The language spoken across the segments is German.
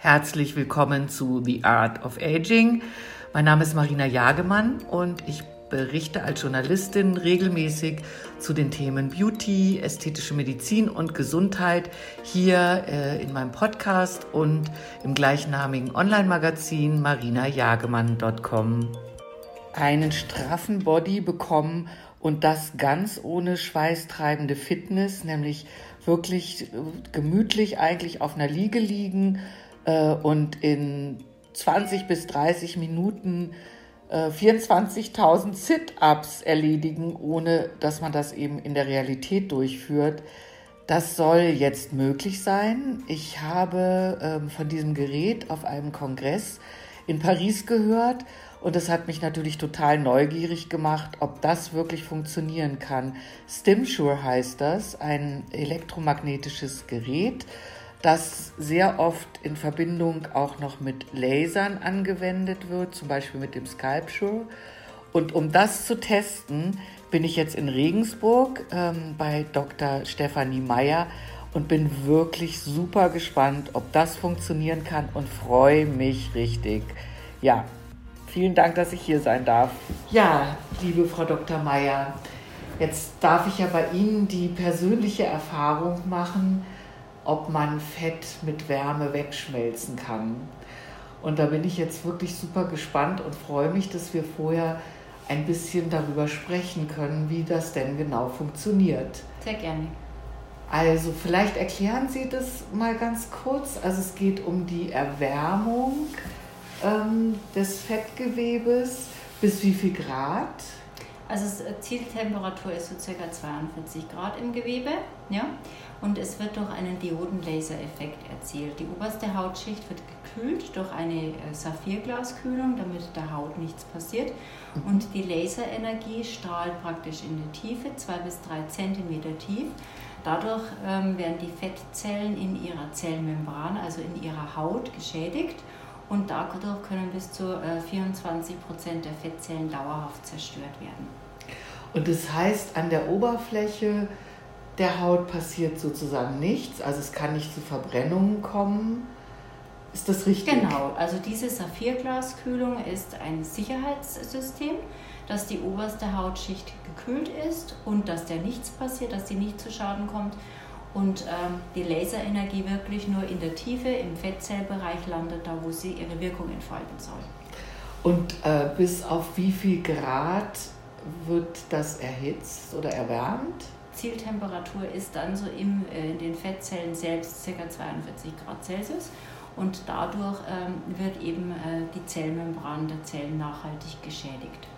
Herzlich willkommen zu The Art of Aging. Mein Name ist Marina Jagemann und ich berichte als Journalistin regelmäßig zu den Themen Beauty, ästhetische Medizin und Gesundheit hier äh, in meinem Podcast und im gleichnamigen Online-Magazin marinajagemann.com. Einen straffen Body bekommen und das ganz ohne schweißtreibende Fitness, nämlich wirklich gemütlich eigentlich auf einer Liege liegen äh, und in 20 bis 30 Minuten äh, 24.000 Sit-ups erledigen, ohne dass man das eben in der Realität durchführt. Das soll jetzt möglich sein. Ich habe ähm, von diesem Gerät auf einem Kongress in Paris gehört und das hat mich natürlich total neugierig gemacht, ob das wirklich funktionieren kann. StimSure heißt das, ein elektromagnetisches Gerät, das sehr oft in Verbindung auch noch mit Lasern angewendet wird, zum Beispiel mit dem Sculpture. Und um das zu testen, bin ich jetzt in Regensburg ähm, bei Dr. Stefanie Meyer und bin wirklich super gespannt, ob das funktionieren kann und freue mich richtig. Ja, vielen Dank, dass ich hier sein darf. Ja, liebe Frau Dr. Meyer, jetzt darf ich ja bei Ihnen die persönliche Erfahrung machen, ob man Fett mit Wärme wegschmelzen kann. Und da bin ich jetzt wirklich super gespannt und freue mich, dass wir vorher ein bisschen darüber sprechen können, wie das denn genau funktioniert. Sehr gerne. Also vielleicht erklären Sie das mal ganz kurz. Also es geht um die Erwärmung ähm, des Fettgewebes. Bis wie viel Grad? Also Zieltemperatur ist so ca. 42 Grad im Gewebe. Ja? und es wird durch einen Diodenlaser-Effekt erzielt. Die oberste Hautschicht wird gekühlt durch eine äh, Saphirglaskühlung, damit der Haut nichts passiert. Und die Laserenergie strahlt praktisch in die Tiefe, zwei bis drei Zentimeter tief. Dadurch ähm, werden die Fettzellen in ihrer Zellmembran, also in ihrer Haut, geschädigt und dadurch können bis zu äh, 24 Prozent der Fettzellen dauerhaft zerstört werden. Und das heißt, an der Oberfläche der Haut passiert sozusagen nichts, also es kann nicht zu Verbrennungen kommen. Ist das richtig? Genau, also diese Saphirglaskühlung ist ein Sicherheitssystem, dass die oberste Hautschicht gekühlt ist und dass der nichts passiert, dass die nicht zu Schaden kommt und ähm, die Laserenergie wirklich nur in der Tiefe im Fettzellbereich landet, da wo sie ihre Wirkung entfalten soll. Und äh, bis auf wie viel Grad wird das erhitzt oder erwärmt? Zieltemperatur ist dann so im, äh, in den Fettzellen selbst ca. 42 Grad Celsius und dadurch ähm, wird eben äh, die Zellmembran der Zellen nachhaltig geschädigt.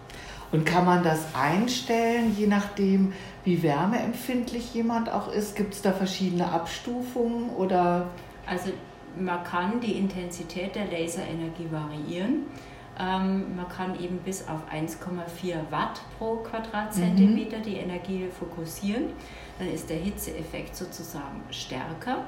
Und kann man das einstellen, je nachdem, wie wärmeempfindlich jemand auch ist? Gibt es da verschiedene Abstufungen oder? Also man kann die Intensität der Laserenergie variieren. Ähm, man kann eben bis auf 1,4 Watt pro Quadratzentimeter mhm. die Energie fokussieren. Dann ist der Hitzeeffekt sozusagen stärker.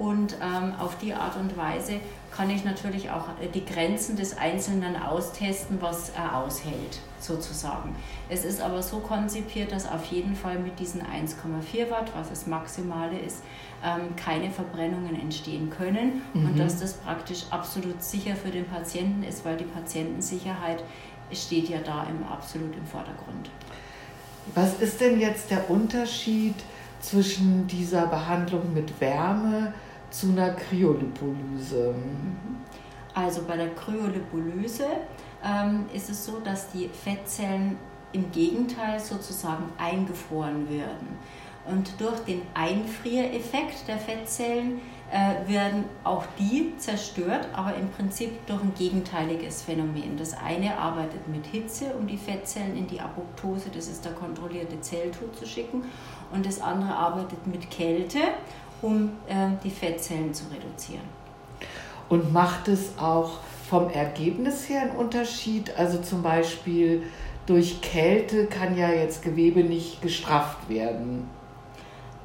Und ähm, auf die Art und Weise kann ich natürlich auch äh, die Grenzen des Einzelnen austesten, was er aushält, sozusagen. Es ist aber so konzipiert, dass auf jeden Fall mit diesen 1,4 Watt, was das Maximale ist, ähm, keine Verbrennungen entstehen können mhm. und dass das praktisch absolut sicher für den Patienten ist, weil die Patientensicherheit steht ja da im, absolut im Vordergrund. Was ist denn jetzt der Unterschied zwischen dieser Behandlung mit Wärme, zu einer Kryolipolyse? Also bei der Kryolipolyse ähm, ist es so, dass die Fettzellen im Gegenteil sozusagen eingefroren werden. Und durch den Einfriereffekt der Fettzellen äh, werden auch die zerstört, aber im Prinzip durch ein gegenteiliges Phänomen. Das eine arbeitet mit Hitze, um die Fettzellen in die Apoptose, das ist der kontrollierte Zelltod, zu schicken, und das andere arbeitet mit Kälte um äh, die Fettzellen zu reduzieren. Und macht es auch vom Ergebnis her einen Unterschied? Also zum Beispiel durch Kälte kann ja jetzt Gewebe nicht gestrafft werden.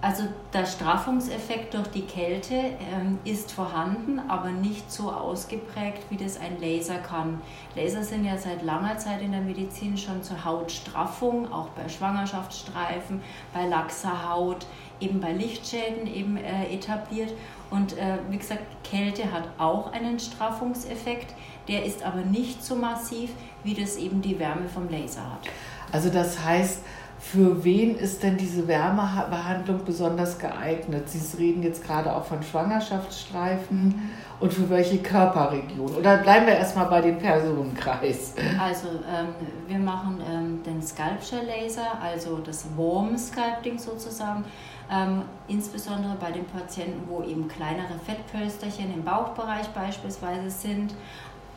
Also der Straffungseffekt durch die Kälte ähm, ist vorhanden, aber nicht so ausgeprägt, wie das ein Laser kann. Laser sind ja seit langer Zeit in der Medizin schon zur Hautstraffung, auch bei Schwangerschaftsstreifen, bei laxer Haut, eben bei Lichtschäden eben äh, etabliert. Und äh, wie gesagt, Kälte hat auch einen Straffungseffekt, der ist aber nicht so massiv, wie das eben die Wärme vom Laser hat. Also das heißt, für wen ist denn diese Wärmebehandlung besonders geeignet? Sie reden jetzt gerade auch von Schwangerschaftsstreifen und für welche Körperregion? Oder bleiben wir erstmal bei dem Personenkreis? Also ähm, wir machen ähm, den Sculpture Laser, also das Warm Sculpting sozusagen, ähm, insbesondere bei den Patienten, wo eben kleinere Fettpölsterchen im Bauchbereich beispielsweise sind.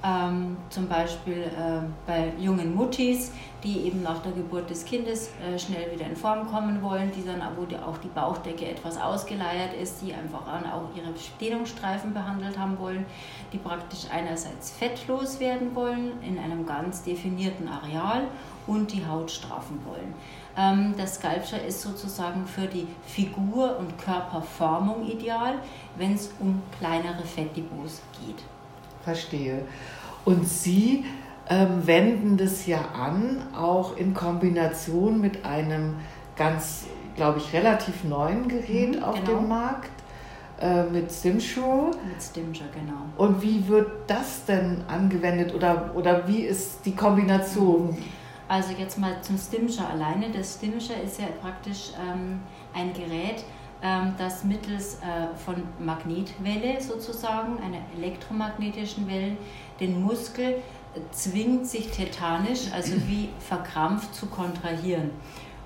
Ähm, zum Beispiel äh, bei jungen Muttis, die eben nach der Geburt des Kindes äh, schnell wieder in Form kommen wollen, die dann, wo die, auch die Bauchdecke etwas ausgeleiert ist, die einfach auch ihre Dehnungsstreifen behandelt haben wollen, die praktisch einerseits fettlos werden wollen in einem ganz definierten Areal und die Haut straffen wollen. Ähm, das Sculpture ist sozusagen für die Figur- und Körperformung ideal, wenn es um kleinere Fettdepots geht verstehe. Und Sie ähm, wenden das ja an, auch in Kombination mit einem ganz, glaube ich, relativ neuen Gerät mhm, auf genau. dem Markt, äh, mit Stimsure. Mit Stimsure, genau. Und wie wird das denn angewendet oder, oder wie ist die Kombination? Also jetzt mal zum Stimsure alleine. Das Stimsure ist ja praktisch ähm, ein Gerät, ähm, das mittels äh, von Magnetwelle sozusagen, einer elektromagnetischen Welle, den Muskel zwingt, sich tetanisch, also wie verkrampft, zu kontrahieren.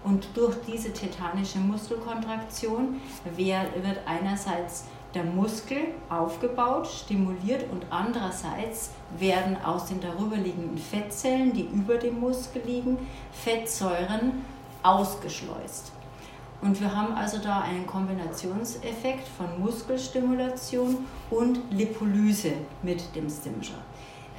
Und durch diese tetanische Muskelkontraktion wird einerseits der Muskel aufgebaut, stimuliert und andererseits werden aus den darüberliegenden Fettzellen, die über dem Muskel liegen, Fettsäuren ausgeschleust. Und wir haben also da einen Kombinationseffekt von Muskelstimulation und Lipolyse mit dem Stimscher.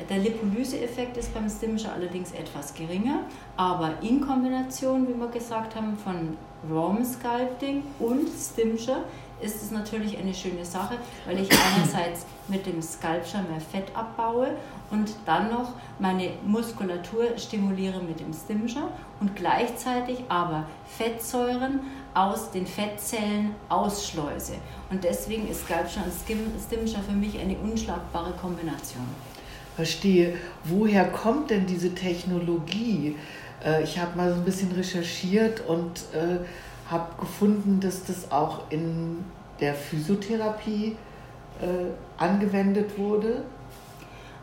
Der Lipolyse-Effekt ist beim Stimscher allerdings etwas geringer, aber in Kombination, wie wir gesagt haben, von Warm Sculpting und Stimscher ist es natürlich eine schöne Sache, weil ich einerseits mit dem Sculpture mehr Fett abbaue und dann noch meine Muskulatur stimuliere mit dem Stimscher und gleichzeitig aber Fettsäuren aus den Fettzellen ausschleuse. Und deswegen ist Sculpture und Stimscher für mich eine unschlagbare Kombination. Verstehe. Woher kommt denn diese Technologie? Äh, ich habe mal so ein bisschen recherchiert und äh, habe gefunden, dass das auch in der Physiotherapie äh, angewendet wurde.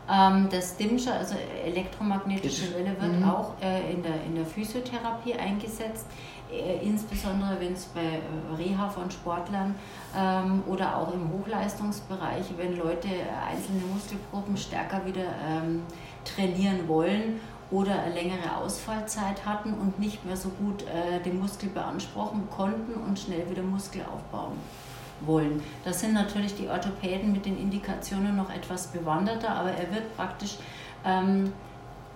Ähm, das Dimscher, also elektromagnetische Welle, wird mhm. auch äh, in, der, in der Physiotherapie eingesetzt, äh, insbesondere wenn es bei äh, Reha von Sportlern ähm, oder auch im Hochleistungsbereich, wenn Leute einzelne Muskelgruppen stärker wieder ähm, trainieren wollen oder eine längere Ausfallzeit hatten und nicht mehr so gut den Muskel beanspruchen konnten und schnell wieder Muskel aufbauen wollen. Das sind natürlich die Orthopäden mit den Indikationen noch etwas bewanderter, aber er wird praktisch ähm,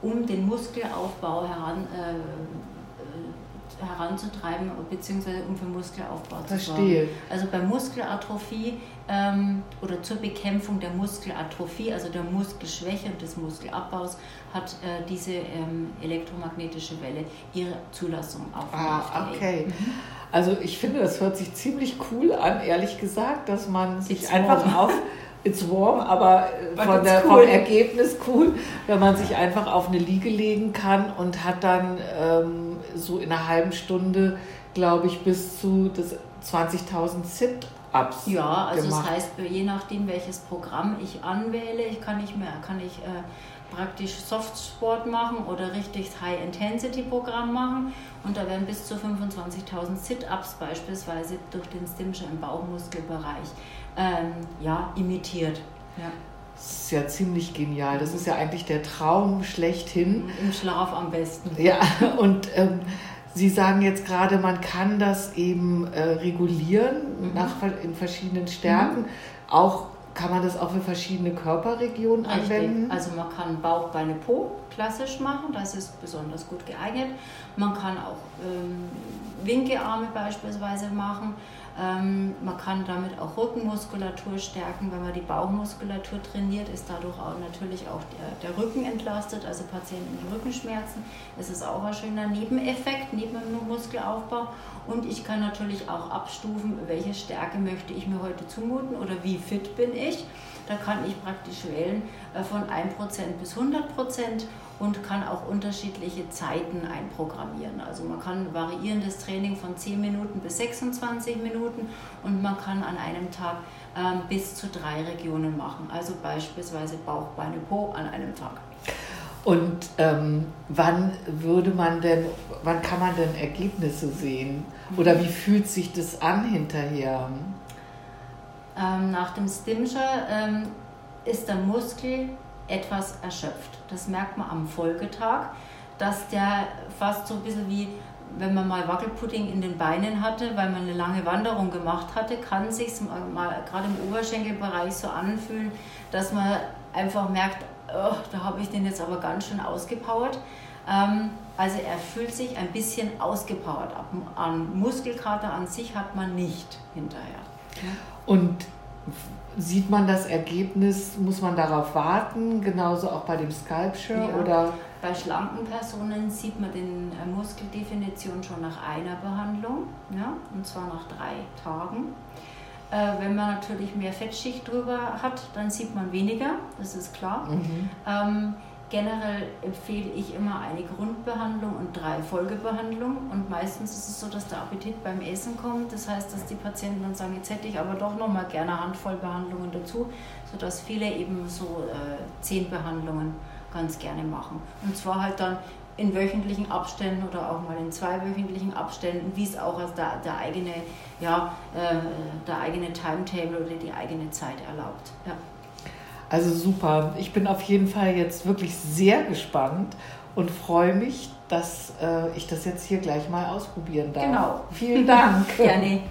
um den Muskelaufbau heran, äh, heranzutreiben, beziehungsweise um für Muskelaufbau zu sorgen. Also bei Muskelatrophie ähm, oder zur Bekämpfung der Muskelatrophie, also der Muskelschwäche und des Muskelabbaus, hat äh, diese ähm, elektromagnetische Welle ihre Zulassung auf. Ah, okay. Also ich finde, das hört sich ziemlich cool an, ehrlich gesagt, dass man sich It's einfach warm. auf It's warm, aber äh, von der, cool. vom Ergebnis cool, wenn man sich einfach auf eine Liege legen kann und hat dann ähm, so in einer halben Stunde, glaube ich, bis zu 20.000 Sit-Ups. Ja, also gemacht. das heißt, je nachdem, welches Programm ich anwähle, ich kann ich mehr, kann ich äh, praktisch Softsport machen oder richtig High-Intensity-Programm machen. Und da werden bis zu 25.000 Sit-Ups beispielsweise durch den Stimscher im Bauchmuskelbereich ähm, ja, imitiert. Ja. Das ist ja ziemlich genial. Das ist ja eigentlich der Traum schlechthin. Im Schlaf am besten. Ja, und ähm, Sie sagen jetzt gerade, man kann das eben äh, regulieren mhm. nach, in verschiedenen Stärken. Mhm. Auch kann man das auch für verschiedene Körperregionen Richtig. anwenden? Also man kann Bauch, Beine, Po klassisch machen, das ist besonders gut geeignet. Man kann auch ähm, Winkearme beispielsweise machen. Ähm, man kann damit auch Rückenmuskulatur stärken. Wenn man die Bauchmuskulatur trainiert, ist dadurch auch natürlich auch der, der Rücken entlastet, also Patienten mit Rückenschmerzen. Das ist auch ein schöner Nebeneffekt neben dem Muskelaufbau. Und ich kann natürlich auch abstufen, welche Stärke möchte ich mir heute zumuten oder wie fit bin ich. Da kann ich praktisch wählen äh, von 1% bis 100% und kann auch unterschiedliche Zeiten einprogrammieren. Also man kann variierendes Training von 10 Minuten bis 26 Minuten und man kann an einem Tag ähm, bis zu drei Regionen machen. Also beispielsweise Bauch, Beine, Po an einem Tag. Und ähm, wann würde man denn, wann kann man denn Ergebnisse sehen? Oder wie fühlt sich das an hinterher? Nach dem Stimscher ähm, ist der Muskel etwas erschöpft. Das merkt man am Folgetag, dass der fast so ein bisschen wie wenn man mal Wackelpudding in den Beinen hatte, weil man eine lange Wanderung gemacht hatte, kann sich mal gerade im Oberschenkelbereich so anfühlen, dass man einfach merkt, oh, da habe ich den jetzt aber ganz schön ausgepowert. Ähm, also er fühlt sich ein bisschen ausgepowert. An Muskelkater an sich hat man nicht hinterher. Und sieht man das Ergebnis, muss man darauf warten, genauso auch bei dem Sculpture ja. oder? Bei schlanken Personen sieht man den äh, Muskeldefinition schon nach einer Behandlung, ja, und zwar nach drei Tagen. Äh, wenn man natürlich mehr Fettschicht drüber hat, dann sieht man weniger, das ist klar. Mhm. Ähm, Generell empfehle ich immer eine Grundbehandlung und drei Folgebehandlungen. Und meistens ist es so, dass der Appetit beim Essen kommt. Das heißt, dass die Patienten dann sagen, jetzt hätte ich aber doch noch mal gerne Handvoll Behandlungen dazu, sodass viele eben so äh, zehn Behandlungen ganz gerne machen. Und zwar halt dann in wöchentlichen Abständen oder auch mal in zweiwöchentlichen Abständen, wie es auch der, der eigene, ja, äh, der eigene Timetable oder die eigene Zeit erlaubt. Ja. Also super. Ich bin auf jeden Fall jetzt wirklich sehr gespannt und freue mich, dass äh, ich das jetzt hier gleich mal ausprobieren darf. Genau. Vielen Dank. Gerne.